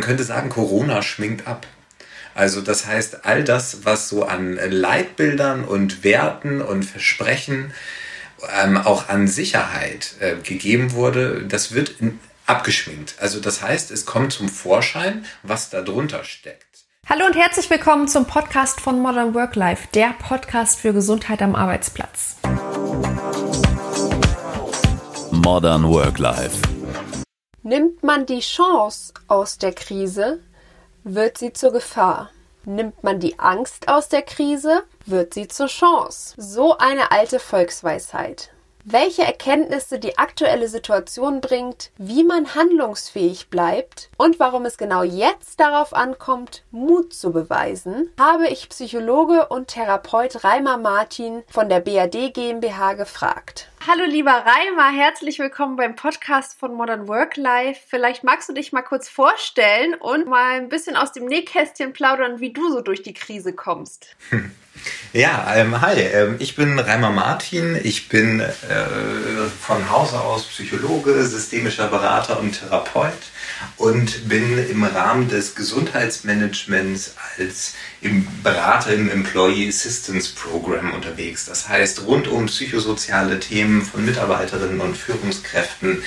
man könnte sagen, Corona schminkt ab. Also das heißt, all das, was so an Leitbildern und Werten und Versprechen ähm, auch an Sicherheit äh, gegeben wurde, das wird abgeschminkt. Also das heißt, es kommt zum Vorschein, was da drunter steckt. Hallo und herzlich willkommen zum Podcast von Modern Work Life, der Podcast für Gesundheit am Arbeitsplatz. Modern Work Life. Nimmt man die Chance aus der Krise, wird sie zur Gefahr. Nimmt man die Angst aus der Krise, wird sie zur Chance. So eine alte Volksweisheit welche Erkenntnisse die aktuelle Situation bringt, wie man handlungsfähig bleibt und warum es genau jetzt darauf ankommt, Mut zu beweisen, habe ich Psychologe und Therapeut Reimer Martin von der BAD GmbH gefragt. Hallo lieber Reimer, herzlich willkommen beim Podcast von Modern Work Life. Vielleicht magst du dich mal kurz vorstellen und mal ein bisschen aus dem Nähkästchen plaudern, wie du so durch die Krise kommst. Ja, ähm, hi, ähm, ich bin Reimer Martin. Ich bin äh, von Hause aus Psychologe, systemischer Berater und Therapeut und bin im Rahmen des Gesundheitsmanagements als im Berater im Employee Assistance Program unterwegs. Das heißt, rund um psychosoziale Themen von Mitarbeiterinnen und Führungskräften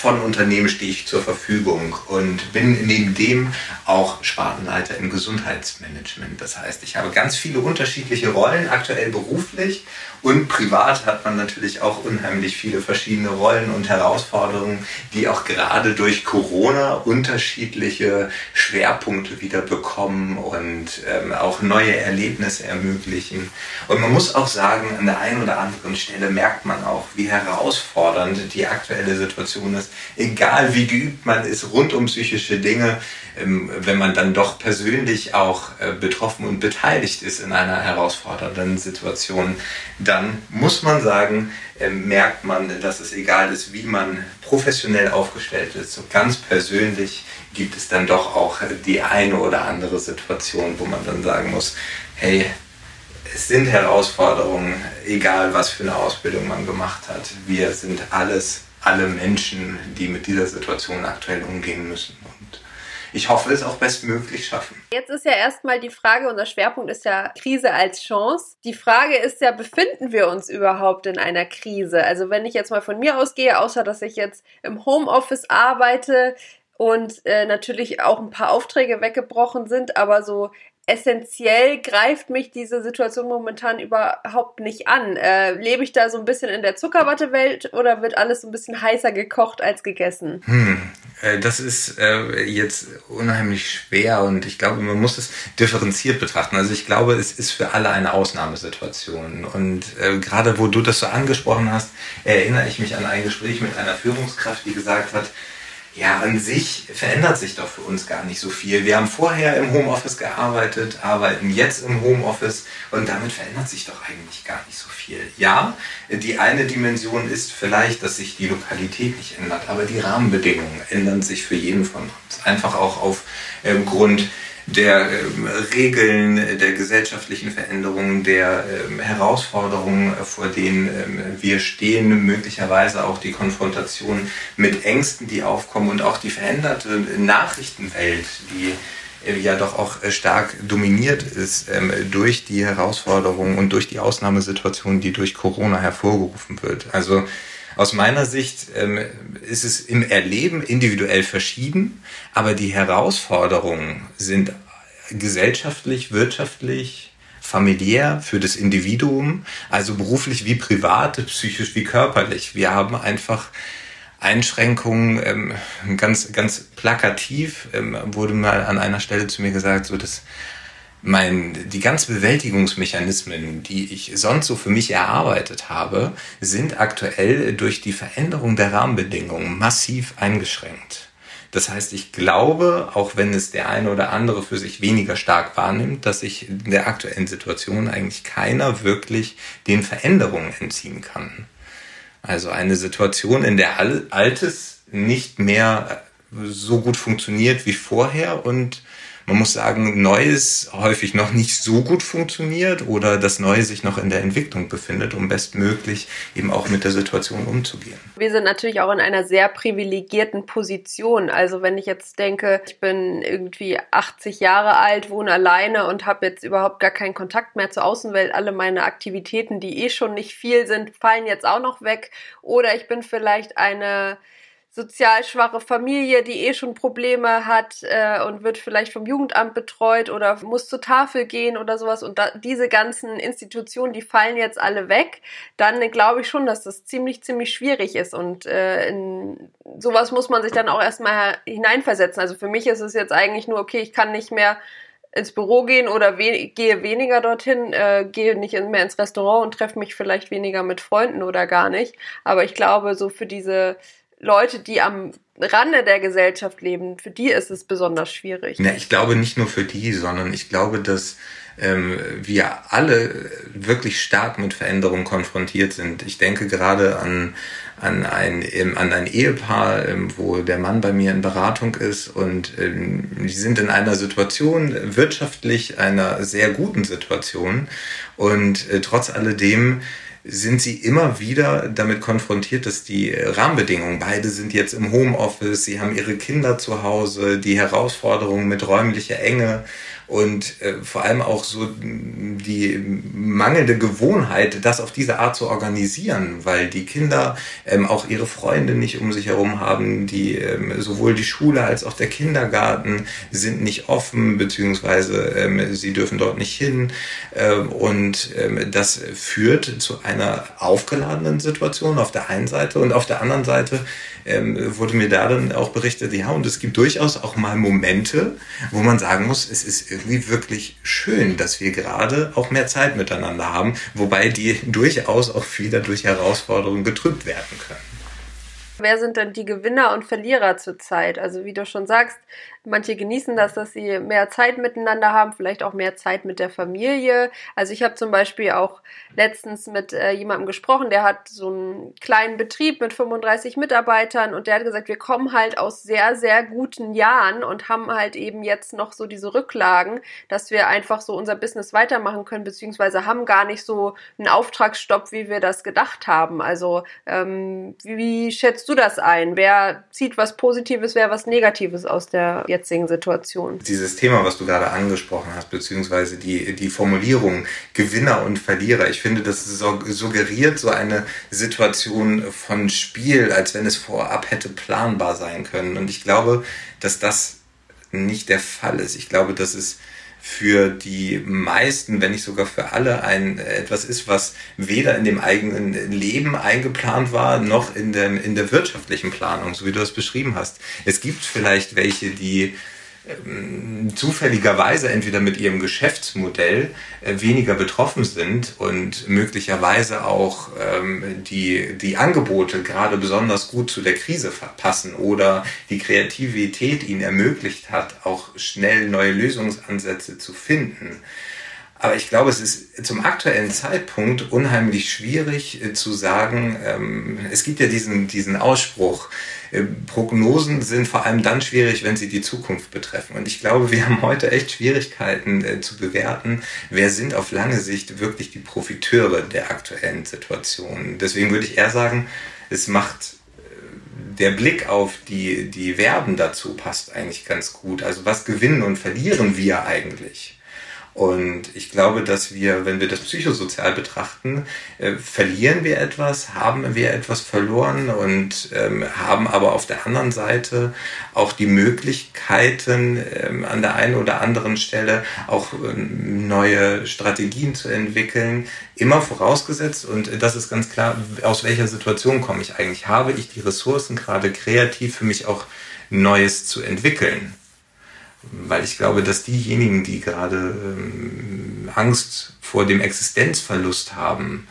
von Unternehmen stehe ich zur Verfügung und bin neben dem auch Spartenleiter im Gesundheitsmanagement. Das heißt, ich habe ganz viele unterschiedliche Rollen, aktuell beruflich und privat hat man natürlich auch unheimlich viele verschiedene Rollen und Herausforderungen, die auch gerade durch Corona unterschiedliche Schwerpunkte wieder bekommen und ähm, auch neue Erlebnisse ermöglichen. Und man muss auch sagen, an der einen oder anderen Stelle merkt man auch, wie herausfordernd die aktuelle Situation ist egal wie geübt man ist rund um psychische Dinge, ähm, wenn man dann doch persönlich auch äh, betroffen und beteiligt ist in einer herausfordernden Situation, dann muss man sagen, ähm, merkt man, dass es egal ist, wie man professionell aufgestellt ist. So ganz persönlich gibt es dann doch auch die eine oder andere Situation, wo man dann sagen muss, hey, es sind Herausforderungen, egal was für eine Ausbildung man gemacht hat. Wir sind alles alle Menschen, die mit dieser Situation aktuell umgehen müssen. Und ich hoffe, es auch bestmöglich schaffen. Jetzt ist ja erstmal die Frage, unser Schwerpunkt ist ja Krise als Chance. Die Frage ist ja, befinden wir uns überhaupt in einer Krise? Also wenn ich jetzt mal von mir ausgehe, außer dass ich jetzt im Homeoffice arbeite, und äh, natürlich auch ein paar Aufträge weggebrochen sind, aber so essentiell greift mich diese Situation momentan überhaupt nicht an. Äh, lebe ich da so ein bisschen in der Zuckerwattewelt oder wird alles so ein bisschen heißer gekocht als gegessen? Hm, äh, das ist äh, jetzt unheimlich schwer und ich glaube, man muss es differenziert betrachten. Also ich glaube, es ist für alle eine Ausnahmesituation. Und äh, gerade wo du das so angesprochen hast, erinnere ich mich an ein Gespräch mit einer Führungskraft, die gesagt hat, ja, an sich verändert sich doch für uns gar nicht so viel. Wir haben vorher im Homeoffice gearbeitet, arbeiten jetzt im Homeoffice und damit verändert sich doch eigentlich gar nicht so viel. Ja, die eine Dimension ist vielleicht, dass sich die Lokalität nicht ändert, aber die Rahmenbedingungen ändern sich für jeden von uns. Einfach auch aufgrund ähm, der ähm, Regeln, der gesellschaftlichen Veränderungen, der ähm, Herausforderungen, äh, vor denen ähm, wir stehen, möglicherweise auch die Konfrontation mit Ängsten, die aufkommen und auch die veränderte Nachrichtenwelt, die äh, ja doch auch äh, stark dominiert ist durch die Herausforderungen und durch die Ausnahmesituation, die durch Corona hervorgerufen wird. Also aus meiner Sicht ähm, ist es im Erleben individuell verschieden, aber die Herausforderungen sind gesellschaftlich, wirtschaftlich, familiär für das Individuum, also beruflich wie privat, psychisch wie körperlich. Wir haben einfach Einschränkungen, ähm, ganz, ganz plakativ ähm, wurde mal an einer Stelle zu mir gesagt, so dass mein, die ganzen Bewältigungsmechanismen, die ich sonst so für mich erarbeitet habe, sind aktuell durch die Veränderung der Rahmenbedingungen massiv eingeschränkt. Das heißt, ich glaube, auch wenn es der eine oder andere für sich weniger stark wahrnimmt, dass sich in der aktuellen Situation eigentlich keiner wirklich den Veränderungen entziehen kann. Also eine Situation, in der Altes nicht mehr so gut funktioniert wie vorher und man muss sagen, Neues häufig noch nicht so gut funktioniert oder das Neue sich noch in der Entwicklung befindet, um bestmöglich eben auch mit der Situation umzugehen. Wir sind natürlich auch in einer sehr privilegierten Position. Also wenn ich jetzt denke, ich bin irgendwie 80 Jahre alt, wohne alleine und habe jetzt überhaupt gar keinen Kontakt mehr zur Außenwelt, alle meine Aktivitäten, die eh schon nicht viel sind, fallen jetzt auch noch weg. Oder ich bin vielleicht eine sozial schwache Familie, die eh schon Probleme hat äh, und wird vielleicht vom Jugendamt betreut oder muss zur Tafel gehen oder sowas und da, diese ganzen Institutionen, die fallen jetzt alle weg, dann glaube ich schon, dass das ziemlich, ziemlich schwierig ist und äh, in sowas muss man sich dann auch erstmal hineinversetzen. Also für mich ist es jetzt eigentlich nur, okay, ich kann nicht mehr ins Büro gehen oder we gehe weniger dorthin, äh, gehe nicht mehr ins Restaurant und treffe mich vielleicht weniger mit Freunden oder gar nicht. Aber ich glaube, so für diese Leute, die am Rande der Gesellschaft leben, für die ist es besonders schwierig. Ja, ich glaube nicht nur für die, sondern ich glaube, dass ähm, wir alle wirklich stark mit Veränderungen konfrontiert sind. Ich denke gerade an, an, ein, an ein Ehepaar, ähm, wo der Mann bei mir in Beratung ist und ähm, die sind in einer Situation, wirtschaftlich einer sehr guten Situation und äh, trotz alledem sind sie immer wieder damit konfrontiert, dass die Rahmenbedingungen, beide sind jetzt im Homeoffice, sie haben ihre Kinder zu Hause, die Herausforderungen mit räumlicher Enge und äh, vor allem auch so die mangelnde Gewohnheit, das auf diese Art zu organisieren, weil die Kinder ähm, auch ihre Freunde nicht um sich herum haben, die ähm, sowohl die Schule als auch der Kindergarten sind nicht offen, beziehungsweise ähm, sie dürfen dort nicht hin. Äh, und ähm, das führt zu einer aufgeladenen Situation auf der einen Seite. Und auf der anderen Seite ähm, wurde mir da dann auch berichtet, ja, und es gibt durchaus auch mal Momente, wo man sagen muss, es ist irgendwie wirklich schön, dass wir gerade auch mehr Zeit miteinander haben, wobei die durchaus auch wieder durch Herausforderungen getrübt werden können. Wer sind denn die Gewinner und Verlierer zurzeit? Also wie du schon sagst, Manche genießen das, dass sie mehr Zeit miteinander haben, vielleicht auch mehr Zeit mit der Familie. Also ich habe zum Beispiel auch letztens mit äh, jemandem gesprochen, der hat so einen kleinen Betrieb mit 35 Mitarbeitern und der hat gesagt, wir kommen halt aus sehr, sehr guten Jahren und haben halt eben jetzt noch so diese Rücklagen, dass wir einfach so unser Business weitermachen können, beziehungsweise haben gar nicht so einen Auftragsstopp, wie wir das gedacht haben. Also ähm, wie, wie schätzt du das ein? Wer zieht was Positives, wer was Negatives aus der jetzigen Situation. Dieses Thema, was du gerade angesprochen hast, beziehungsweise die, die Formulierung Gewinner und Verlierer, ich finde, das suggeriert so eine Situation von Spiel, als wenn es vorab hätte planbar sein können. Und ich glaube, dass das nicht der Fall ist. Ich glaube, dass es für die meisten, wenn nicht sogar für alle, ein etwas ist, was weder in dem eigenen Leben eingeplant war, noch in, dem, in der wirtschaftlichen Planung, so wie du das beschrieben hast. Es gibt vielleicht welche, die zufälligerweise entweder mit ihrem Geschäftsmodell äh, weniger betroffen sind und möglicherweise auch ähm, die, die Angebote gerade besonders gut zu der Krise passen oder die Kreativität ihnen ermöglicht hat, auch schnell neue Lösungsansätze zu finden. Aber ich glaube, es ist zum aktuellen Zeitpunkt unheimlich schwierig äh, zu sagen, ähm, es gibt ja diesen, diesen Ausspruch, Prognosen sind vor allem dann schwierig, wenn sie die Zukunft betreffen. Und ich glaube, wir haben heute echt Schwierigkeiten äh, zu bewerten, wer sind auf lange Sicht wirklich die Profiteure der aktuellen Situation. Deswegen würde ich eher sagen, es macht äh, der Blick auf die, die Verben dazu passt eigentlich ganz gut. Also was gewinnen und verlieren wir eigentlich? Und ich glaube, dass wir, wenn wir das psychosozial betrachten, äh, verlieren wir etwas, haben wir etwas verloren und ähm, haben aber auf der anderen Seite auch die Möglichkeiten, ähm, an der einen oder anderen Stelle auch ähm, neue Strategien zu entwickeln, immer vorausgesetzt, und das ist ganz klar, aus welcher Situation komme ich eigentlich? Habe ich die Ressourcen gerade kreativ für mich auch Neues zu entwickeln? Weil ich glaube, dass diejenigen, die gerade ähm, Angst vor dem Existenzverlust haben,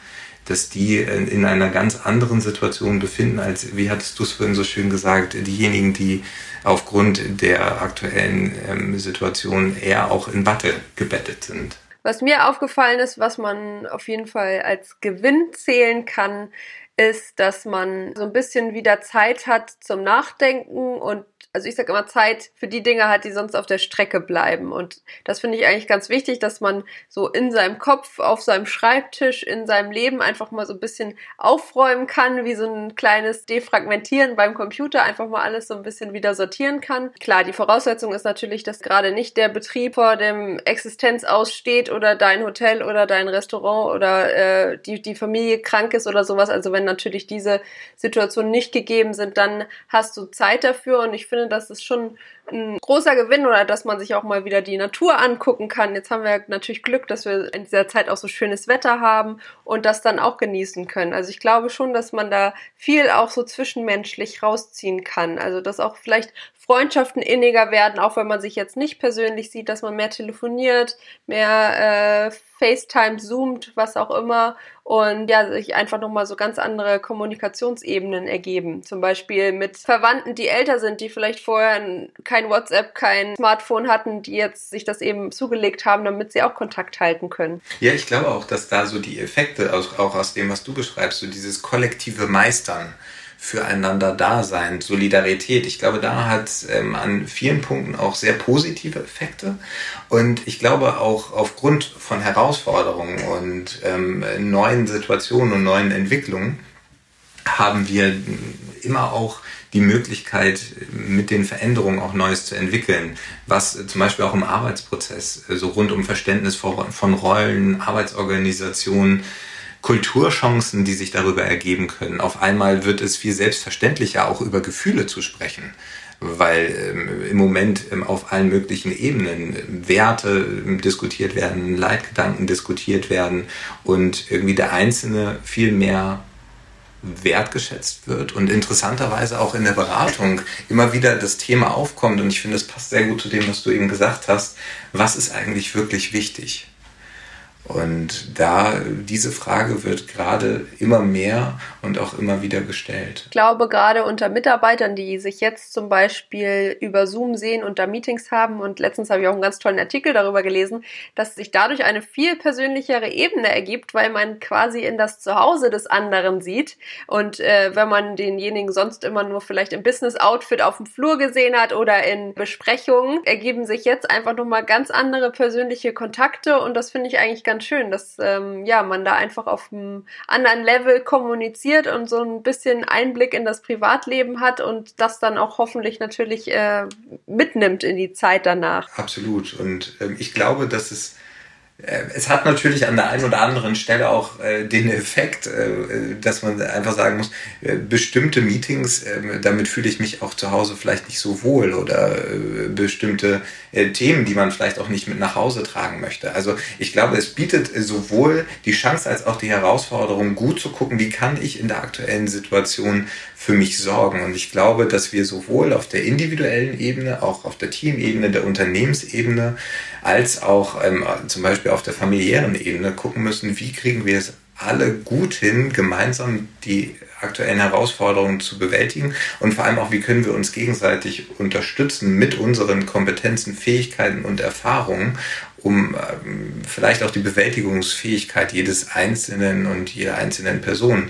dass die in einer ganz anderen Situation befinden, als, wie hattest du es vorhin so schön gesagt, diejenigen, die aufgrund der aktuellen ähm, Situation eher auch in Watte gebettet sind. Was mir aufgefallen ist, was man auf jeden Fall als Gewinn zählen kann, ist, dass man so ein bisschen wieder Zeit hat zum Nachdenken und also ich sage immer Zeit für die Dinge hat, die sonst auf der Strecke bleiben. Und das finde ich eigentlich ganz wichtig, dass man so in seinem Kopf, auf seinem Schreibtisch, in seinem Leben einfach mal so ein bisschen aufräumen kann, wie so ein kleines Defragmentieren beim Computer, einfach mal alles so ein bisschen wieder sortieren kann. Klar, die Voraussetzung ist natürlich, dass gerade nicht der Betrieb vor dem Existenz aussteht oder dein Hotel oder dein Restaurant oder äh, die, die Familie krank ist oder sowas. Also wenn natürlich diese Situationen nicht gegeben sind, dann hast du Zeit dafür und ich finde, das ist schon ein großer Gewinn oder dass man sich auch mal wieder die Natur angucken kann. Jetzt haben wir natürlich Glück, dass wir in dieser Zeit auch so schönes Wetter haben und das dann auch genießen können. Also ich glaube schon, dass man da viel auch so zwischenmenschlich rausziehen kann. Also dass auch vielleicht Freundschaften inniger werden, auch wenn man sich jetzt nicht persönlich sieht, dass man mehr telefoniert, mehr äh, FaceTime, zoomt, was auch immer und ja, sich einfach nochmal so ganz andere Kommunikationsebenen ergeben. Zum Beispiel mit Verwandten, die älter sind, die vielleicht vorher kein WhatsApp, kein Smartphone hatten, die jetzt sich das eben zugelegt haben, damit sie auch Kontakt halten können. Ja, ich glaube auch, dass da so die Effekte, auch aus dem, was du beschreibst, so dieses kollektive Meistern, füreinander da sein, Solidarität. Ich glaube, da hat ähm, an vielen Punkten auch sehr positive Effekte. Und ich glaube auch aufgrund von Herausforderungen und ähm, neuen Situationen und neuen Entwicklungen haben wir immer auch die Möglichkeit, mit den Veränderungen auch Neues zu entwickeln, was zum Beispiel auch im Arbeitsprozess, so rund um Verständnis von Rollen, Arbeitsorganisation, Kulturchancen, die sich darüber ergeben können. Auf einmal wird es viel selbstverständlicher, auch über Gefühle zu sprechen weil ähm, im Moment ähm, auf allen möglichen Ebenen Werte ähm, diskutiert werden, Leitgedanken diskutiert werden und irgendwie der Einzelne viel mehr wertgeschätzt wird und interessanterweise auch in der Beratung immer wieder das Thema aufkommt und ich finde, das passt sehr gut zu dem, was du eben gesagt hast. Was ist eigentlich wirklich wichtig? Und da diese Frage wird gerade immer mehr und auch immer wieder gestellt. Ich glaube, gerade unter Mitarbeitern, die sich jetzt zum Beispiel über Zoom sehen und da Meetings haben, und letztens habe ich auch einen ganz tollen Artikel darüber gelesen, dass sich dadurch eine viel persönlichere Ebene ergibt, weil man quasi in das Zuhause des anderen sieht. Und äh, wenn man denjenigen sonst immer nur vielleicht im Business-Outfit auf dem Flur gesehen hat oder in Besprechungen, ergeben sich jetzt einfach nochmal ganz andere persönliche Kontakte und das finde ich eigentlich ganz ganz schön, dass ähm, ja man da einfach auf einem anderen Level kommuniziert und so ein bisschen Einblick in das Privatleben hat und das dann auch hoffentlich natürlich äh, mitnimmt in die Zeit danach. Absolut. Und ähm, ich glaube, dass es es hat natürlich an der einen oder anderen Stelle auch äh, den Effekt, äh, dass man einfach sagen muss, äh, bestimmte Meetings, äh, damit fühle ich mich auch zu Hause vielleicht nicht so wohl oder äh, bestimmte Themen, die man vielleicht auch nicht mit nach Hause tragen möchte. Also ich glaube, es bietet sowohl die Chance als auch die Herausforderung, gut zu gucken, wie kann ich in der aktuellen Situation für mich sorgen. Und ich glaube, dass wir sowohl auf der individuellen Ebene, auch auf der Teamebene, der Unternehmensebene, als auch ähm, zum Beispiel auf der familiären Ebene gucken müssen, wie kriegen wir es alle gut hin, gemeinsam die aktuellen Herausforderungen zu bewältigen und vor allem auch, wie können wir uns gegenseitig unterstützen mit unseren Kompetenzen, Fähigkeiten und Erfahrungen, um ähm, vielleicht auch die Bewältigungsfähigkeit jedes Einzelnen und jeder einzelnen Person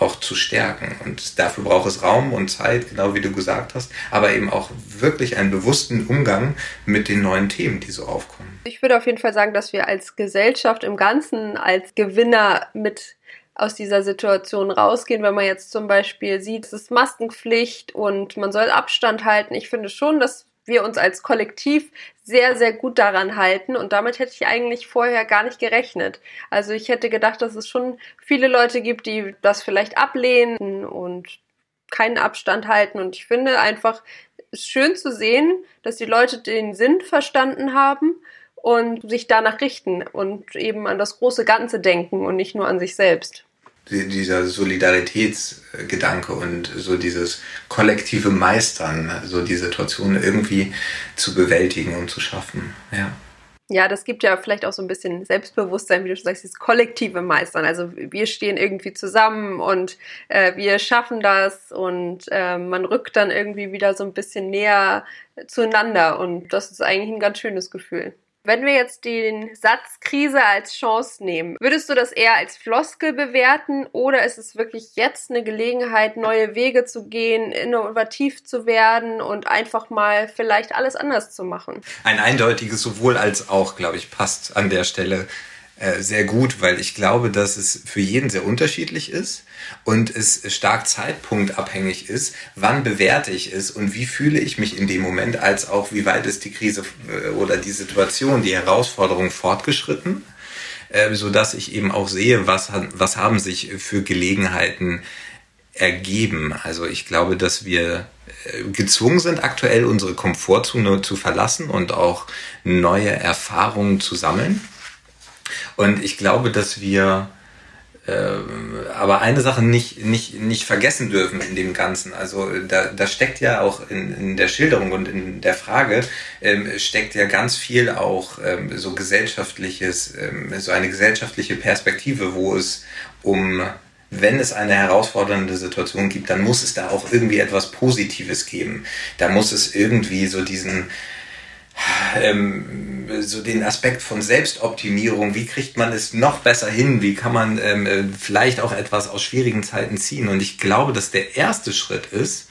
auch zu stärken. Und dafür braucht es Raum und Zeit, genau wie du gesagt hast, aber eben auch wirklich einen bewussten Umgang mit den neuen Themen, die so aufkommen. Ich würde auf jeden Fall sagen, dass wir als Gesellschaft im Ganzen als Gewinner mit aus dieser Situation rausgehen, wenn man jetzt zum Beispiel sieht, es ist Maskenpflicht und man soll Abstand halten. Ich finde schon, dass wir uns als Kollektiv sehr, sehr gut daran halten. Und damit hätte ich eigentlich vorher gar nicht gerechnet. Also ich hätte gedacht, dass es schon viele Leute gibt, die das vielleicht ablehnen und keinen Abstand halten. Und ich finde einfach es schön zu sehen, dass die Leute den Sinn verstanden haben und sich danach richten und eben an das große Ganze denken und nicht nur an sich selbst dieser Solidaritätsgedanke und so dieses kollektive Meistern, so die Situation irgendwie zu bewältigen und zu schaffen. Ja. Ja, das gibt ja vielleicht auch so ein bisschen Selbstbewusstsein, wie du schon sagst, dieses kollektive Meistern. Also wir stehen irgendwie zusammen und äh, wir schaffen das und äh, man rückt dann irgendwie wieder so ein bisschen näher zueinander und das ist eigentlich ein ganz schönes Gefühl Wenn wir jetzt den Satz Krise als Chance nehmen, würdest du das eher als Floskel bewerten oder ist es wirklich jetzt eine Gelegenheit, neue Wege zu gehen, innovativ zu werden und einfach mal vielleicht alles anders zu machen? Ein eindeutiges sowohl als auch, glaube ich, passt an der Stelle äh, sehr gut, weil ich glaube, dass es für jeden sehr unterschiedlich ist und es stark zeitpunktabhängig ist, wann bewerte ich es und wie fühle ich mich in dem Moment, als auch wie weit ist die Krise äh, oder die Situation, die Herausforderung fortgeschritten, äh, so dass ich eben auch sehe, was, was haben sich für Gelegenheiten ergeben. Also ich glaube, dass wir gezwungen sind, aktuell unsere Komfortzone zu verlassen und auch neue Erfahrungen zu sammeln. Und ich glaube, dass wir äh, aber eine Sache nicht, nicht, nicht vergessen dürfen in dem Ganzen. Also da, da steckt ja auch in, in der Schilderung und in der Frage, ähm, steckt ja ganz viel auch ähm, so gesellschaftliches, ähm, so eine gesellschaftliche Perspektive, wo es um wenn es eine herausfordernde Situation gibt, dann muss es da auch irgendwie etwas Positives geben. Da muss es irgendwie so diesen, ähm, so den Aspekt von Selbstoptimierung, wie kriegt man es noch besser hin, wie kann man ähm, äh, vielleicht auch etwas aus schwierigen Zeiten ziehen. Und ich glaube, dass der erste Schritt ist,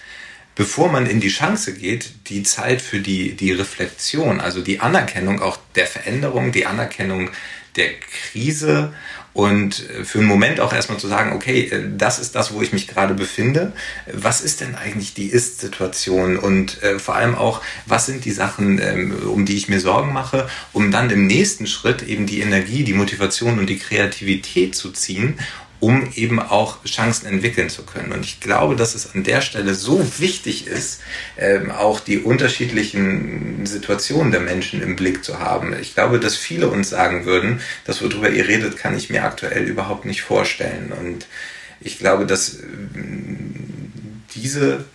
bevor man in die Chance geht, die Zeit für die, die Reflexion, also die Anerkennung auch der Veränderung, die Anerkennung der Krise und äh, für einen Moment auch erstmal zu sagen, okay, äh, das ist das, wo ich mich gerade befinde. Was ist denn eigentlich die Ist-Situation? Und äh, vor allem auch, was sind die Sachen, ähm, um die ich mir Sorgen mache, um dann im nächsten Schritt eben die Energie, die Motivation und die Kreativität zu ziehen um eben auch Chancen entwickeln zu können. Und ich glaube, dass es an der Stelle so wichtig ist, ähm, auch die unterschiedlichen Situationen der Menschen im Blick zu haben. Ich glaube, dass viele uns sagen würden, das, worüber ihr redet, kann ich mir aktuell überhaupt nicht vorstellen. Und ich glaube, dass äh, diese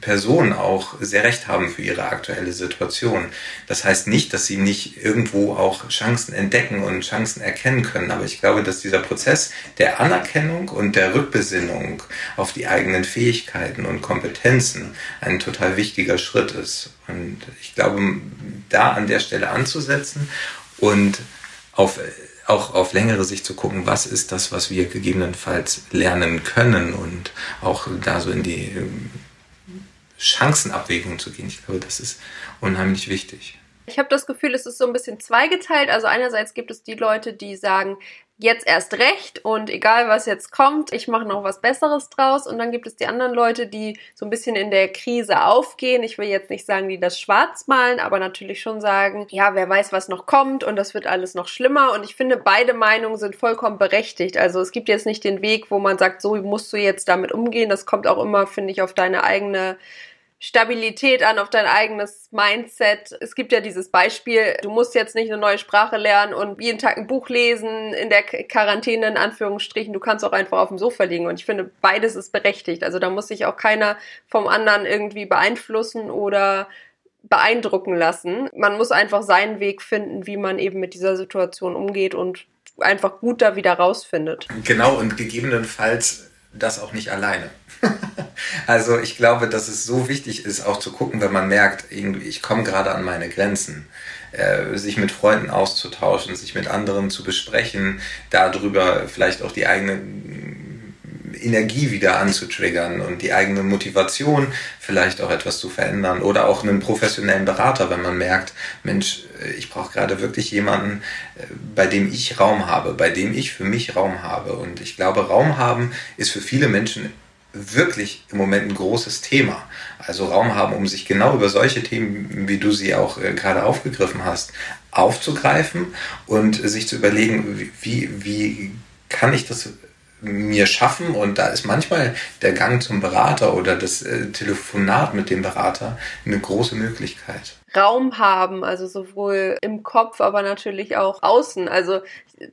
Personen auch sehr recht haben für ihre aktuelle Situation. Das heißt nicht, dass sie nicht irgendwo auch Chancen entdecken und Chancen erkennen können, aber ich glaube, dass dieser Prozess der Anerkennung und der Rückbesinnung auf die eigenen Fähigkeiten und Kompetenzen ein total wichtiger Schritt ist. Und ich glaube, da an der Stelle anzusetzen und auf auch auf längere Sicht zu gucken, was ist das, was wir gegebenenfalls lernen können und auch da so in die Chancenabwägung zu gehen. Ich glaube, das ist unheimlich wichtig. Ich habe das Gefühl, es ist so ein bisschen zweigeteilt. Also einerseits gibt es die Leute, die sagen, jetzt erst recht und egal was jetzt kommt, ich mache noch was Besseres draus. Und dann gibt es die anderen Leute, die so ein bisschen in der Krise aufgehen. Ich will jetzt nicht sagen, die das schwarz malen, aber natürlich schon sagen, ja, wer weiß, was noch kommt und das wird alles noch schlimmer. Und ich finde, beide Meinungen sind vollkommen berechtigt. Also es gibt jetzt nicht den Weg, wo man sagt, so musst du jetzt damit umgehen. Das kommt auch immer, finde ich, auf deine eigene Stabilität an, auf dein eigenes Mindset. Es gibt ja dieses Beispiel, du musst jetzt nicht eine neue Sprache lernen und jeden Tag ein Buch lesen, in der Quarantäne in Anführungsstrichen. Du kannst auch einfach auf dem Sofa liegen. Und ich finde, beides ist berechtigt. Also da muss sich auch keiner vom anderen irgendwie beeinflussen oder beeindrucken lassen. Man muss einfach seinen Weg finden, wie man eben mit dieser Situation umgeht und einfach gut da wieder rausfindet. Genau, und gegebenenfalls das auch nicht alleine. also ich glaube, dass es so wichtig ist, auch zu gucken, wenn man merkt, irgendwie, ich komme gerade an meine Grenzen, äh, sich mit Freunden auszutauschen, sich mit anderen zu besprechen, darüber vielleicht auch die eigene Energie wieder anzutriggern und die eigene Motivation vielleicht auch etwas zu verändern oder auch einen professionellen Berater, wenn man merkt, Mensch, äh, ich brauche gerade wirklich jemanden, äh, bei dem ich Raum habe, bei dem ich für mich Raum habe. Und ich glaube, Raum haben ist für viele Menschen wirklich im Moment ein großes Thema. Also Raum haben, um sich genau über solche Themen, wie du sie auch äh, gerade aufgegriffen hast, aufzugreifen und sich zu überlegen, wie, wie kann ich das mir schaffen und da ist manchmal der Gang zum Berater oder das äh, Telefonat mit dem Berater eine große Möglichkeit. Raum haben, also sowohl im Kopf, aber natürlich auch außen. Also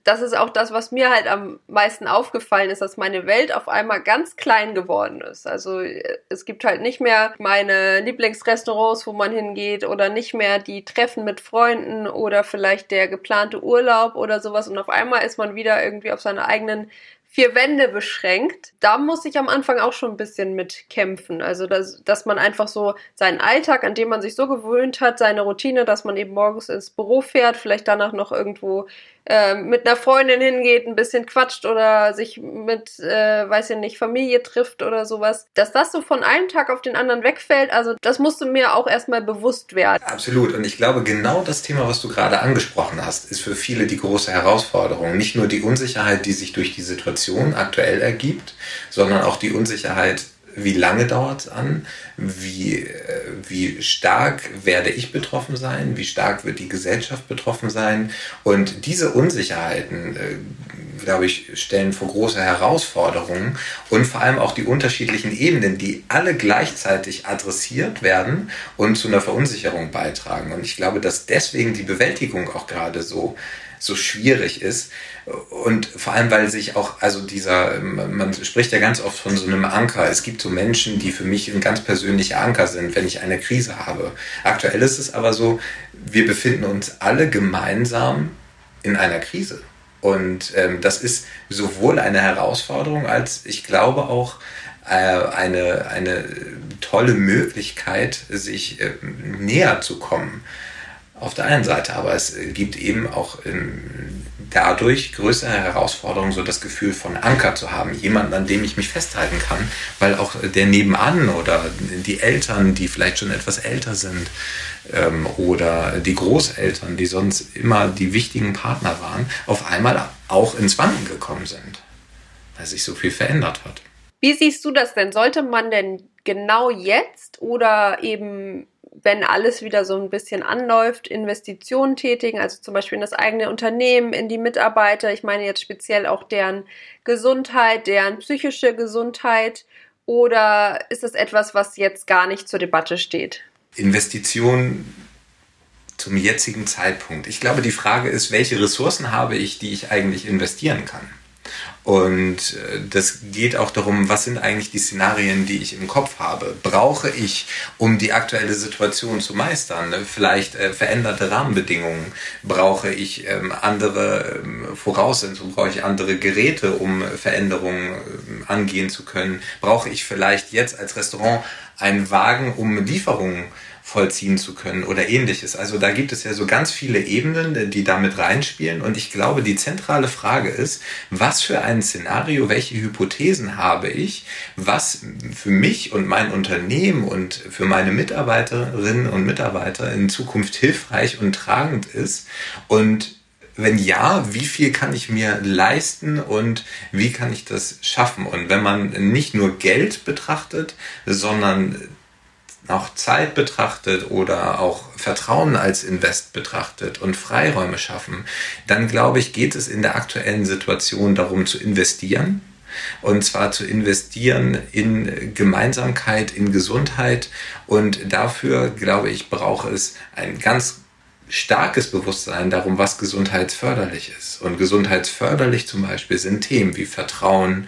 das ist auch das, was mir halt am meisten aufgefallen ist, dass meine Welt auf einmal ganz klein geworden ist. Also es gibt halt nicht mehr meine Lieblingsrestaurants, wo man hingeht oder nicht mehr die Treffen mit Freunden oder vielleicht der geplante Urlaub oder sowas. Und auf einmal ist man wieder irgendwie auf seiner eigenen vier Wände beschränkt. Da muss ich am Anfang auch schon ein bisschen mit kämpfen. Also, dass, dass man einfach so seinen Alltag, an dem man sich so gewöhnt hat, seine Routine, dass man eben morgens ins Büro fährt, vielleicht danach noch irgendwo äh, mit einer Freundin hingeht, ein bisschen quatscht oder sich mit, äh, weiß ich nicht, Familie trifft oder sowas, dass das so von einem Tag auf den anderen wegfällt, also das musste mir auch erstmal bewusst werden. Absolut. Und ich glaube, genau das Thema, was du gerade angesprochen hast, ist für viele die große Herausforderung. Nicht nur die Unsicherheit, die sich durch die Situation aktuell ergibt, sondern auch die Unsicherheit, wie lange dauert es an, wie, äh, wie stark werde ich betroffen sein, wie stark wird die Gesellschaft betroffen sein. Und diese Unsicherheiten, äh, glaube ich, stellen vor große Herausforderungen und vor allem auch die unterschiedlichen Ebenen, die alle gleichzeitig adressiert werden und zu einer Verunsicherung beitragen. Und ich glaube, dass deswegen die Bewältigung auch gerade so so schwierig ist. Und vor allem, weil sich auch, also dieser, man spricht ja ganz oft von so einem Anker. Es gibt so Menschen, die für mich ein ganz persönlicher Anker sind, wenn ich eine Krise habe. Aktuell ist es aber so, wir befinden uns alle gemeinsam in einer Krise. Und ähm, das ist sowohl eine Herausforderung als ich glaube auch äh, eine, eine tolle Möglichkeit, sich äh, näher zu kommen auf der einen Seite, aber es gibt eben auch ähm, dadurch größere Herausforderungen, so das Gefühl von Anker zu haben, jemanden, an dem ich mich festhalten kann, weil auch der nebenan oder die Eltern, die vielleicht schon etwas älter sind, ähm, oder die Großeltern, die sonst immer die wichtigen Partner waren, auf einmal auch ins Wanken gekommen sind, weil sich so viel verändert hat. Wie siehst du das denn? Sollte man denn genau jetzt oder eben wenn alles wieder so ein bisschen anläuft, Investitionen tätigen, also zum Beispiel in das eigene Unternehmen, in die Mitarbeiter. Ich meine jetzt speziell auch deren Gesundheit, deren psychische Gesundheit. Oder ist es etwas, was jetzt gar nicht zur Debatte steht? Investitionen zum jetzigen Zeitpunkt. Ich glaube, die Frage ist, welche Ressourcen habe ich, die ich eigentlich investieren kann? Und äh, das geht auch darum, was sind eigentlich die Szenarien, die ich im Kopf habe? Brauche ich, um die aktuelle Situation zu meistern, ne, vielleicht äh, veränderte Rahmenbedingungen? Brauche ich ähm, andere ähm, Voraussetzungen? Brauche ich andere Geräte, um Veränderungen ähm, angehen zu können? Brauche ich vielleicht jetzt als Restaurant einen Wagen, um Lieferungen vollziehen zu können oder ähnliches. Also da gibt es ja so ganz viele Ebenen, die damit reinspielen. Und ich glaube, die zentrale Frage ist, was für ein Szenario, welche Hypothesen habe ich, was für mich und mein Unternehmen und für meine Mitarbeiterinnen und Mitarbeiter in Zukunft hilfreich und tragend ist. Und wenn ja, wie viel kann ich mir leisten und wie kann ich das schaffen? Und wenn man nicht nur Geld betrachtet, sondern auch Zeit betrachtet oder auch Vertrauen als Invest betrachtet und Freiräume schaffen, dann glaube ich, geht es in der aktuellen Situation darum zu investieren. Und zwar zu investieren in Gemeinsamkeit, in Gesundheit. Und dafür, glaube ich, braucht es ein ganz starkes Bewusstsein darum, was gesundheitsförderlich ist. Und gesundheitsförderlich zum Beispiel sind Themen wie Vertrauen,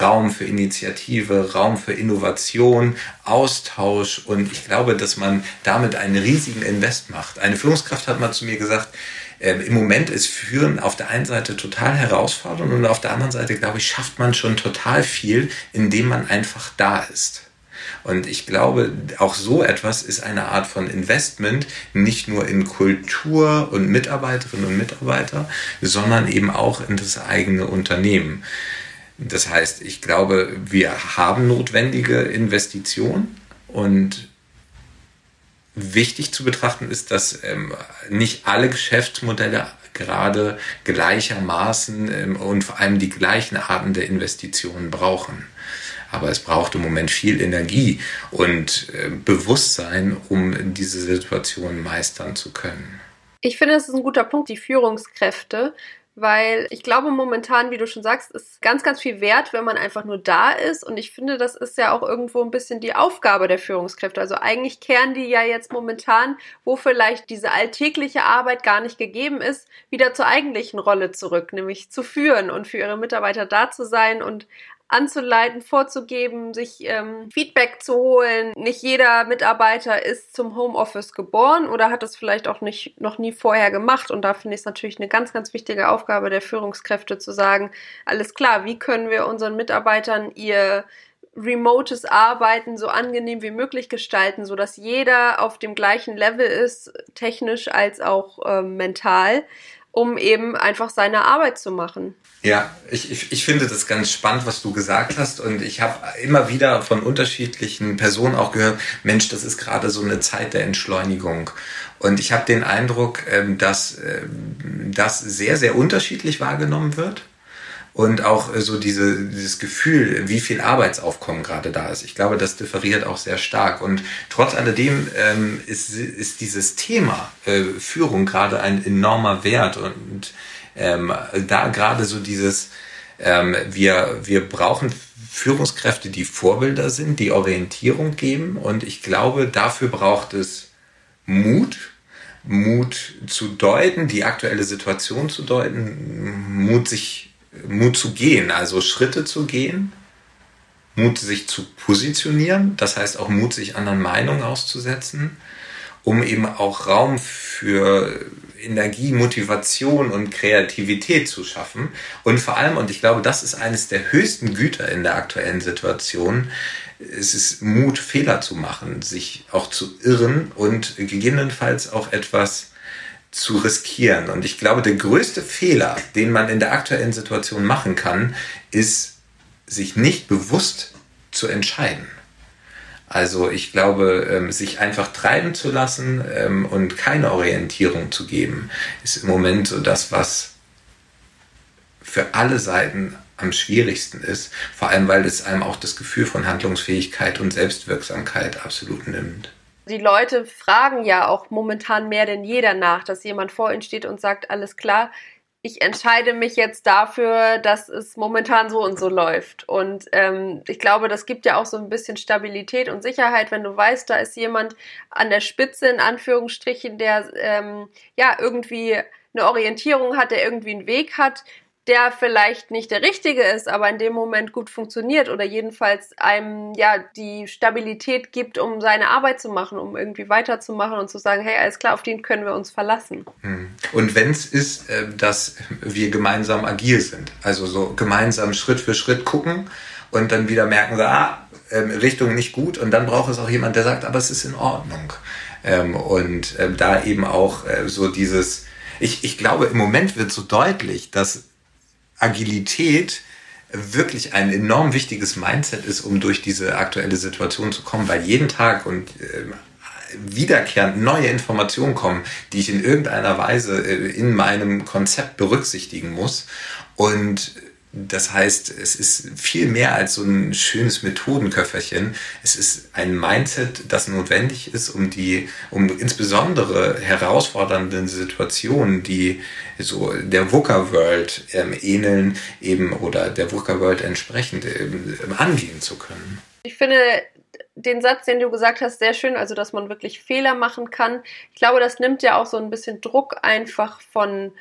Raum für Initiative, Raum für Innovation, Austausch. Und ich glaube, dass man damit einen riesigen Invest macht. Eine Führungskraft hat mal zu mir gesagt, äh, im Moment ist Führen auf der einen Seite total herausfordernd und auf der anderen Seite, glaube ich, schafft man schon total viel, indem man einfach da ist. Und ich glaube, auch so etwas ist eine Art von Investment, nicht nur in Kultur und Mitarbeiterinnen und Mitarbeiter, sondern eben auch in das eigene Unternehmen. Das heißt, ich glaube, wir haben notwendige Investitionen und wichtig zu betrachten ist, dass ähm, nicht alle Geschäftsmodelle gerade gleichermaßen ähm, und vor allem die gleichen Arten der Investitionen brauchen. Aber es braucht im Moment viel Energie und äh, Bewusstsein, um diese Situation meistern zu können. Ich finde, das ist ein guter Punkt, die Führungskräfte, weil ich glaube momentan, wie du schon sagst, ist ganz, ganz viel wert, wenn man einfach nur da ist. Und ich finde, das ist ja auch irgendwo ein bisschen die Aufgabe der Führungskräfte. Also eigentlich kehren die ja jetzt momentan, wo vielleicht diese alltägliche Arbeit gar nicht gegeben ist, wieder zur eigentlichen Rolle zurück, nämlich zu führen und für ihre Mitarbeiter da zu sein und anzuleiten, vorzugeben, sich ähm, Feedback zu holen. Nicht jeder Mitarbeiter ist zum Homeoffice geboren oder hat es vielleicht auch nicht noch nie vorher gemacht. Und da finde ich es natürlich eine ganz, ganz wichtige Aufgabe der Führungskräfte zu sagen, alles klar, wie können wir unseren Mitarbeitern ihr remotes Arbeiten so angenehm wie möglich gestalten, so dass jeder auf dem gleichen Level ist, technisch als auch äh, mental um eben einfach seine Arbeit zu machen. Ja, ich, ich, ich finde das ganz spannend, was du gesagt hast. Und ich habe immer wieder von unterschiedlichen Personen auch gehört, Mensch, das ist gerade so eine Zeit der Entschleunigung. Und ich habe den Eindruck, ähm, dass ähm, das sehr, sehr unterschiedlich wahrgenommen wird und auch äh, so diese, dieses Gefühl, wie viel Arbeitsaufkommen gerade da ist. Ich glaube, das differiert auch sehr stark. Und trotz alledem ähm, ist, ist dieses Thema äh, Führung gerade ein enormer Wert und ähm, da gerade so dieses, ähm, wir, wir brauchen Führungskräfte, die Vorbilder sind, die Orientierung geben und ich glaube, dafür braucht es Mut, Mut zu deuten, die aktuelle Situation zu deuten, Mut sich Mut zu gehen, also Schritte zu gehen, Mut sich zu positionieren, das heißt auch Mut sich anderen Meinungen auszusetzen, um eben auch Raum für Energie, Motivation und Kreativität zu schaffen. Und vor allem, und ich glaube, das ist eines der höchsten Güter in der aktuellen Situation, es ist Mut, Fehler zu machen, sich auch zu irren und gegebenenfalls auch etwas zu riskieren. Und ich glaube, der größte Fehler, den man in der aktuellen Situation machen kann, ist, sich nicht bewusst zu entscheiden. Also ich glaube, ähm, sich einfach treiben zu lassen ähm, und keine Orientierung zu geben, ist im Moment so das, was für alle Seiten am schwierigsten ist. Vor allem, weil es einem auch das Gefühl von Handlungsfähigkeit und Selbstwirksamkeit absolut nimmt die Leute fragen ja auch momentan mehr denn jeder nach, dass jemand vor ihnen steht und sagt, alles klar, ich entscheide mich jetzt dafür, dass es momentan so und so läuft. Und ähm, ich glaube, das gibt ja auch so ein bisschen Stabilität und Sicherheit, wenn du weißt, da ist jemand an der Spitze, in Anführungsstrichen, der ähm, ja irgendwie eine Orientierung hat, der irgendwie einen Weg hat, der vielleicht nicht der richtige ist, aber in dem Moment gut funktioniert oder jedenfalls einem ja die Stabilität gibt, um seine Arbeit zu machen, um irgendwie weiterzumachen und zu sagen, hey, alles klar, auf den können wir uns verlassen. Hm. Und wenn es ist, äh, dass wir gemeinsam agil sind, also so gemeinsam Schritt für Schritt gucken und dann wieder merken, ah, ähm, Richtung nicht gut und dann braucht es auch jemand, der sagt, aber es ist in Ordnung. Ähm, und ähm, da eben auch äh, so dieses, ich, ich glaube, im Moment wird so deutlich, dass Agilität wirklich ein enorm wichtiges Mindset ist, um durch diese aktuelle Situation zu kommen, weil jeden Tag und äh, wiederkehrend neue Informationen kommen, die ich in irgendeiner Weise äh, in meinem Konzept berücksichtigen muss. Und das heißt, es ist viel mehr als so ein schönes Methodenköfferchen. Es ist ein Mindset, das notwendig ist, um die, um insbesondere herausfordernde Situationen, die so der VUCA World ähm, ähneln, eben oder der VUCA World entsprechend ähm, angehen zu können. Ich finde, den Satz, den du gesagt hast, sehr schön, also dass man wirklich Fehler machen kann. Ich glaube, das nimmt ja auch so ein bisschen Druck einfach von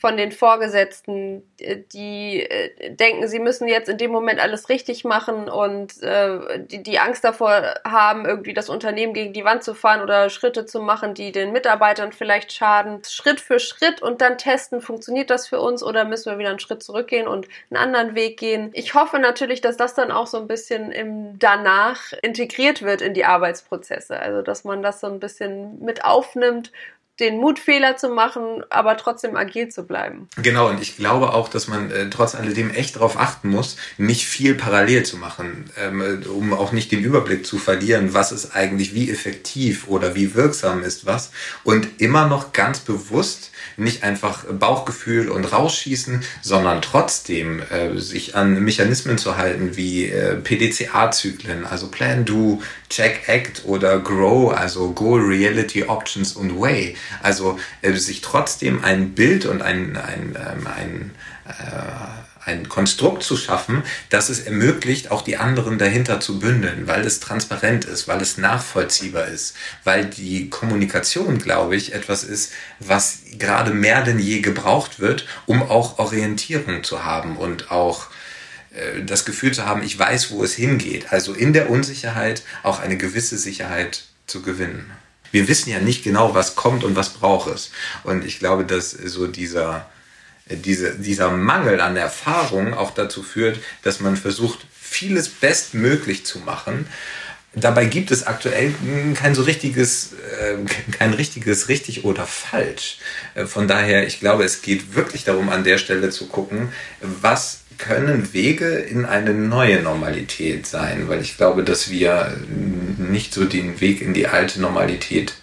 von den Vorgesetzten, äh, die äh, denken, sie müssen jetzt in dem Moment alles richtig machen und äh, die, die Angst davor haben, irgendwie das Unternehmen gegen die Wand zu fahren oder Schritte zu machen, die den Mitarbeitern vielleicht schaden. Schritt für Schritt und dann testen, funktioniert das für uns oder müssen wir wieder einen Schritt zurückgehen und einen anderen Weg gehen. Ich hoffe natürlich, dass das dann auch so ein bisschen im danach integriert wird in die Arbeitsprozesse. Also dass man das so ein bisschen mit aufnimmt den Mutfehler zu machen, aber trotzdem agil zu bleiben. Genau, und ich glaube auch, dass man äh, trotz alledem echt darauf achten muss, nicht viel parallel zu machen, ähm, um auch nicht den Überblick zu verlieren, was ist eigentlich wie effektiv oder wie wirksam ist was. Und immer noch ganz bewusst nicht einfach Bauchgefühl und rausschießen, sondern trotzdem äh, sich an Mechanismen zu halten wie äh, PDCA-Zyklen, also Plan, Do, Check, Act oder Grow, also Goal, Reality, Options und Way. Also äh, sich trotzdem ein Bild und ein, ein, ähm, ein, äh, ein Konstrukt zu schaffen, das es ermöglicht, auch die anderen dahinter zu bündeln, weil es transparent ist, weil es nachvollziehbar ist, weil die Kommunikation, glaube ich, etwas ist, was gerade mehr denn je gebraucht wird, um auch Orientierung zu haben und auch äh, das Gefühl zu haben, ich weiß, wo es hingeht. Also in der Unsicherheit auch eine gewisse Sicherheit zu gewinnen. Wir wissen ja nicht genau, was kommt und was braucht es. Und ich glaube, dass so dieser, diese, dieser Mangel an Erfahrung auch dazu führt, dass man versucht, vieles bestmöglich zu machen. Dabei gibt es aktuell kein so richtiges, äh, kein richtiges richtig oder falsch. Von daher, ich glaube, es geht wirklich darum, an der Stelle zu gucken, was können Wege in eine neue Normalität sein, weil ich glaube, dass wir nicht so den Weg in die alte Normalität,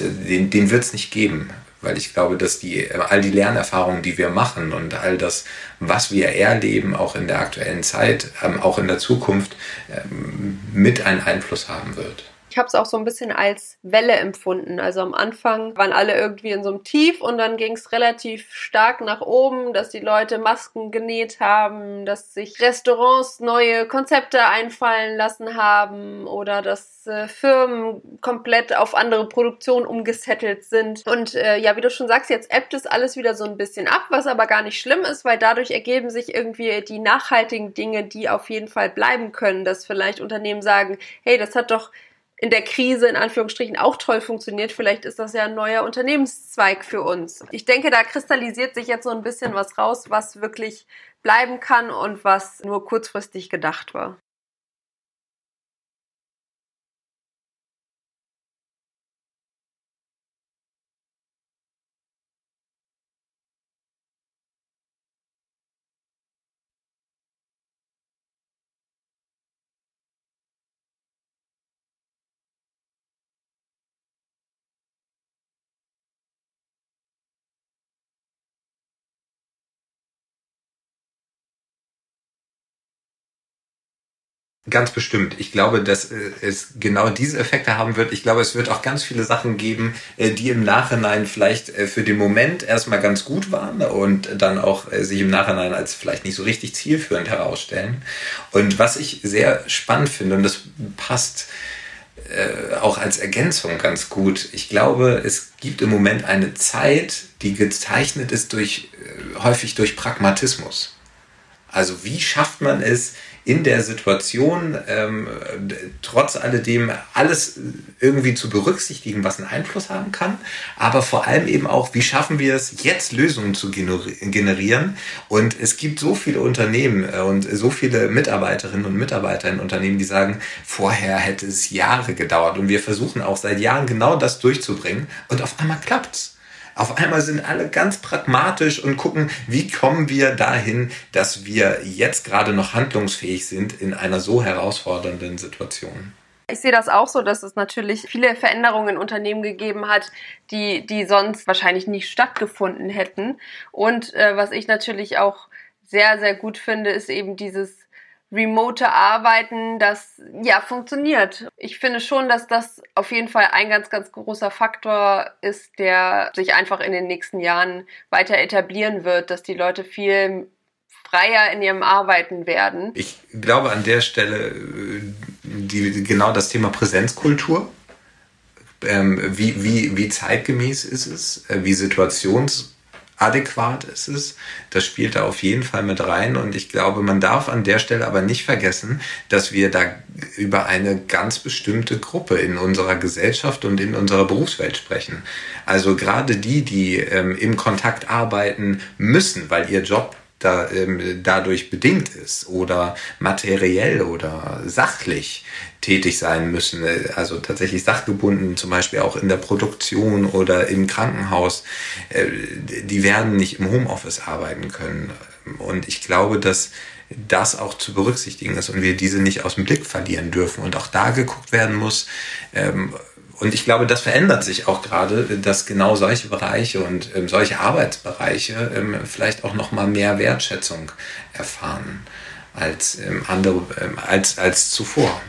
den, den wird es nicht geben, weil ich glaube, dass die, all die Lernerfahrungen, die wir machen und all das, was wir erleben, auch in der aktuellen Zeit, ähm, auch in der Zukunft, ähm, mit einen Einfluss haben wird. Ich habe es auch so ein bisschen als Welle empfunden. Also am Anfang waren alle irgendwie in so einem Tief und dann ging es relativ stark nach oben, dass die Leute Masken genäht haben, dass sich Restaurants neue Konzepte einfallen lassen haben oder dass äh, Firmen komplett auf andere Produktion umgesettelt sind. Und äh, ja, wie du schon sagst, jetzt ebbt es alles wieder so ein bisschen ab, was aber gar nicht schlimm ist, weil dadurch ergeben sich irgendwie die nachhaltigen Dinge, die auf jeden Fall bleiben können, dass vielleicht Unternehmen sagen, hey, das hat doch in der Krise in Anführungsstrichen auch toll funktioniert. Vielleicht ist das ja ein neuer Unternehmenszweig für uns. Ich denke, da kristallisiert sich jetzt so ein bisschen was raus, was wirklich bleiben kann und was nur kurzfristig gedacht war. Ganz bestimmt. Ich glaube, dass äh, es genau diese Effekte haben wird. Ich glaube, es wird auch ganz viele Sachen geben, äh, die im Nachhinein vielleicht äh, für den Moment erstmal ganz gut waren und dann auch sich im Nachhinein als vielleicht nicht so richtig zielführend herausstellen. Und was ich sehr spannend finde, und das passt auch als Ergänzung ganz gut. Ich glaube, es gibt im Moment eine Zeit, die gezeichnet ist durch, häufig durch Pragmatismus. Also wie schafft man es, in der Situation ähm, trotz alledem alles irgendwie zu berücksichtigen, was einen Einfluss haben kann, aber vor allem eben auch, wie schaffen wir es, jetzt Lösungen zu generieren. Und es gibt so viele Unternehmen äh, und so viele Mitarbeiterinnen und Mitarbeiter in Unternehmen, die sagen, vorher hätte es Jahre gedauert und wir versuchen auch seit Jahren genau das durchzubringen und auf einmal klappt's. Auf einmal sind alle ganz pragmatisch und gucken, wie kommen wir dahin, dass wir jetzt gerade noch handlungsfähig sind in einer so herausfordernden Situation. Ich sehe das auch so, dass es natürlich viele Veränderungen in Unternehmen gegeben hat, die, die sonst wahrscheinlich nicht stattgefunden hätten. Und äh, was ich natürlich auch sehr, sehr gut finde, ist eben dieses remote Arbeiten, das ja funktioniert. Ich finde schon, dass das auf jeden Fall ein ganz, ganz großer Faktor ist, der sich einfach in den nächsten Jahren weiter etablieren wird, dass die Leute viel freier in ihrem Arbeiten werden. Ich glaube an der Stelle äh, die, genau das Thema Präsenzkultur. Ähm, wie, wie, wie zeitgemäß ist es? Äh, wie situations adäquat ist es. Das spielt da auf jeden Fall mit rein. Und ich glaube, man darf an der Stelle aber nicht vergessen, dass wir da über eine ganz bestimmte Gruppe in unserer Gesellschaft und in unserer Berufswelt sprechen. Also gerade die, die ähm, im Kontakt arbeiten müssen, weil ihr Job da, ähm, dadurch bedingt ist oder materiell oder sachlich tätig sein müssen, also tatsächlich sachgebunden, zum Beispiel auch in der Produktion oder im Krankenhaus, äh, die werden nicht im Homeoffice arbeiten können. Und ich glaube, dass das auch zu berücksichtigen ist und wir diese nicht aus dem Blick verlieren dürfen und auch da geguckt werden muss, ähm, und ich glaube, das verändert sich auch gerade, dass genau solche Bereiche und ähm, solche Arbeitsbereiche ähm, vielleicht auch noch mal mehr Wertschätzung erfahren als ähm, andere ähm, als als zuvor.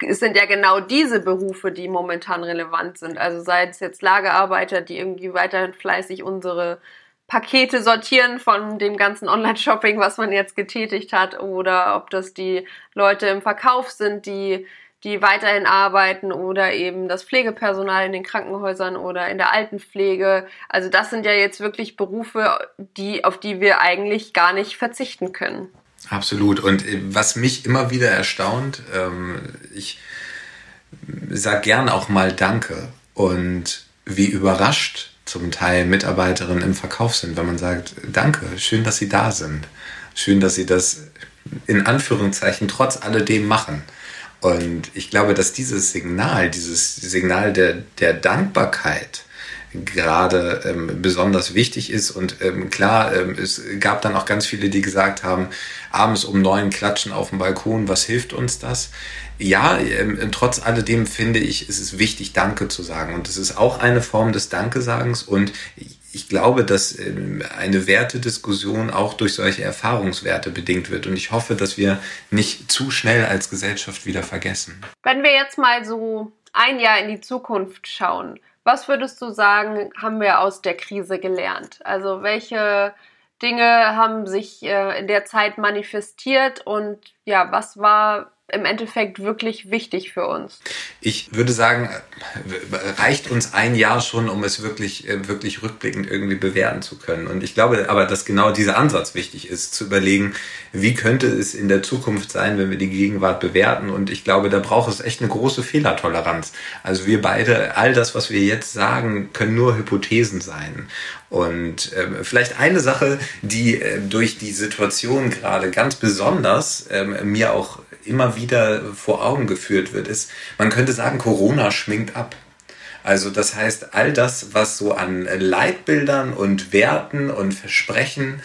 Es sind ja genau diese Berufe, die momentan relevant sind. Also sei es jetzt Lagerarbeiter, die irgendwie weiterhin fleißig unsere Pakete sortieren von dem ganzen Online-Shopping, was man jetzt getätigt hat, oder ob das die Leute im Verkauf sind, die die weiterhin arbeiten oder eben das Pflegepersonal in den Krankenhäusern oder in der Altenpflege. Also das sind ja jetzt wirklich Berufe, die, auf die wir eigentlich gar nicht verzichten können. Absolut. Und äh, was mich immer wieder erstaunt, ähm, ich sage gern auch mal Danke und wie überrascht zum Teil Mitarbeiterinnen im Verkauf sind, wenn man sagt, danke, schön, dass Sie da sind. Schön, dass Sie das in Anführungszeichen trotz alledem machen. Und ich glaube, dass dieses Signal, dieses Signal der, der Dankbarkeit gerade ähm, besonders wichtig ist. Und ähm, klar, ähm, es gab dann auch ganz viele, die gesagt haben, abends um neun klatschen auf dem Balkon, was hilft uns das? Ja, ähm, trotz alledem finde ich, es ist wichtig, Danke zu sagen. Und es ist auch eine Form des Dankesagens. Und ich glaube, dass ähm, eine Wertediskussion auch durch solche Erfahrungswerte bedingt wird. Und ich hoffe, dass wir nicht zu schnell als Gesellschaft wieder vergessen. Wenn wir jetzt mal so ein Jahr in die Zukunft schauen, was würdest du sagen, haben wir aus der Krise gelernt? Also welche Dinge haben sich äh, in der Zeit manifestiert und ja, was war im Endeffekt wirklich wichtig für uns? Ich würde sagen, reicht uns ein Jahr schon, um es wirklich, äh, wirklich rückblickend irgendwie bewerten zu können. Und ich glaube aber, dass genau dieser Ansatz wichtig ist, zu überlegen, wie könnte es in der Zukunft sein, wenn wir die Gegenwart bewerten. Und ich glaube, da braucht es echt eine große Fehlertoleranz. Also wir beide, all das, was wir jetzt sagen, können nur Hypothesen sein. Und ähm, vielleicht eine Sache, die äh, durch die Situation gerade ganz besonders ähm, mir auch immer wieder vor Augen geführt wird, ist, man könnte sagen, Corona schminkt ab. Also das heißt, all das, was so an Leitbildern und Werten und Versprechen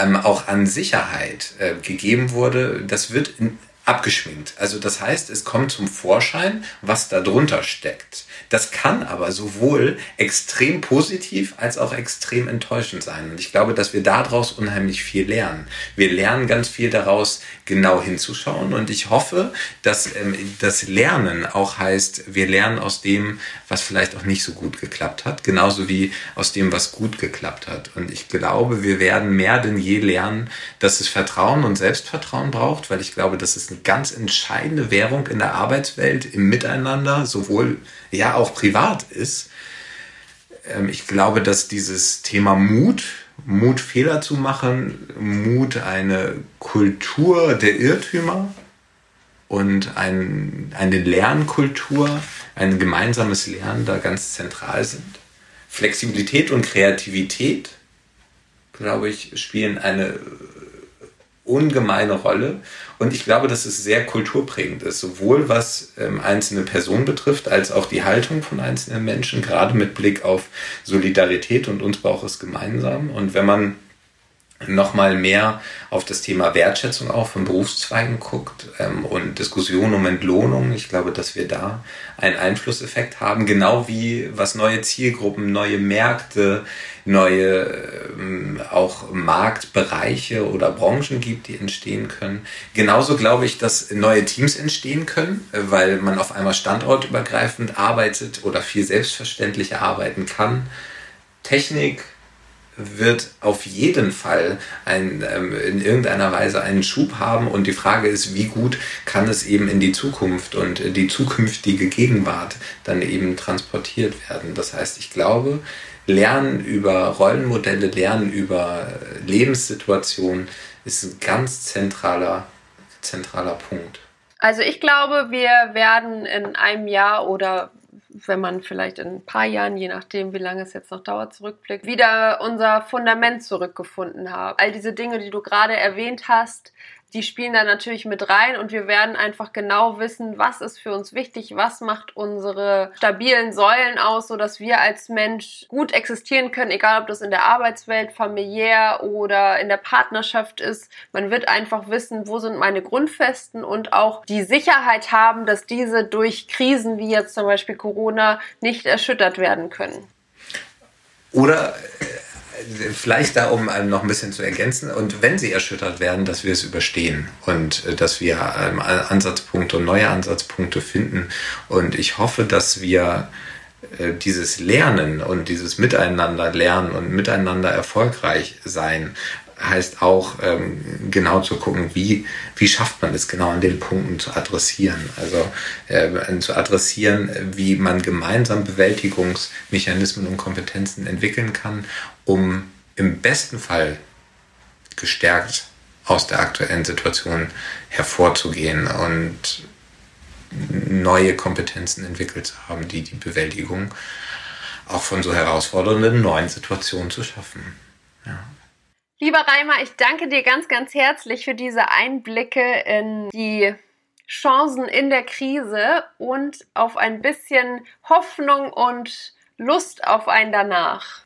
ähm, auch an Sicherheit äh, gegeben wurde, das wird in, abgeschminkt. Also das heißt, es kommt zum Vorschein, was da drunter steckt. Das kann aber sowohl extrem positiv als auch extrem enttäuschend sein. Und ich glaube, dass wir daraus unheimlich viel lernen. Wir lernen ganz viel daraus, genau hinzuschauen. Und ich hoffe, dass ähm, das Lernen auch heißt, wir lernen aus dem, was vielleicht auch nicht so gut geklappt hat, genauso wie aus dem, was gut geklappt hat. Und ich glaube, wir werden mehr denn je lernen, dass es Vertrauen und Selbstvertrauen braucht, weil ich glaube, das ist ganz entscheidende Währung in der Arbeitswelt, im Miteinander, sowohl ja auch privat ist. Ähm, ich glaube, dass dieses Thema Mut, Mut Fehler zu machen, Mut eine Kultur der Irrtümer und ein, eine Lernkultur, ein gemeinsames Lernen da ganz zentral sind. Flexibilität und Kreativität, glaube ich, spielen eine ungemeine Rolle. Und ich glaube, dass es sehr kulturprägend ist, sowohl was ähm, einzelne Personen betrifft, als auch die Haltung von einzelnen Menschen, gerade mit Blick auf Solidarität und uns braucht es gemeinsam. Und wenn man nochmal mehr auf das Thema Wertschätzung auch von Berufszweigen guckt ähm, und Diskussion um Entlohnung. Ich glaube, dass wir da einen Einflusseffekt haben, genau wie was neue Zielgruppen, neue Märkte, neue ähm, auch Marktbereiche oder Branchen gibt, die entstehen können. Genauso glaube ich, dass neue Teams entstehen können, weil man auf einmal standortübergreifend arbeitet oder viel selbstverständlicher arbeiten kann. Technik wird auf jeden Fall ein, ähm, in irgendeiner Weise einen Schub haben und die Frage ist, wie gut kann es eben in die Zukunft und die zukünftige Gegenwart dann eben transportiert werden. Das heißt, ich glaube, Lernen über Rollenmodelle, Lernen über Lebenssituationen ist ein ganz zentraler, zentraler Punkt. Also ich glaube, wir werden in einem Jahr oder wenn man vielleicht in ein paar Jahren, je nachdem, wie lange es jetzt noch dauert, zurückblickt, wieder unser Fundament zurückgefunden haben. All diese Dinge, die du gerade erwähnt hast, die spielen da natürlich mit rein und wir werden einfach genau wissen, was ist für uns wichtig, was macht unsere stabilen Säulen aus, sodass wir als Mensch gut existieren können, egal ob das in der Arbeitswelt, familiär oder in der Partnerschaft ist. Man wird einfach wissen, wo sind meine Grundfesten und auch die Sicherheit haben, dass diese durch Krisen wie jetzt zum Beispiel Corona nicht erschüttert werden können. Oder vielleicht da, um noch ein bisschen zu ergänzen, und wenn sie erschüttert werden, dass wir es überstehen und äh, dass wir ähm, Ansatzpunkte und neue Ansatzpunkte finden. Und ich hoffe, dass wir äh, dieses Lernen und dieses Miteinander lernen und miteinander erfolgreich sein heißt auch ähm, genau zu gucken, wie, wie schafft man es genau an den Punkten zu adressieren. Also äh, zu adressieren, wie man gemeinsam Bewältigungsmechanismen und Kompetenzen entwickeln kann, um im besten Fall gestärkt aus der aktuellen Situation hervorzugehen und neue Kompetenzen entwickelt zu haben, die die Bewältigung auch von so herausfordernden neuen Situationen zu schaffen. Ja. Lieber Reimer, ich danke dir ganz, ganz herzlich für diese Einblicke in die Chancen in der Krise und auf ein bisschen Hoffnung und Lust auf ein danach.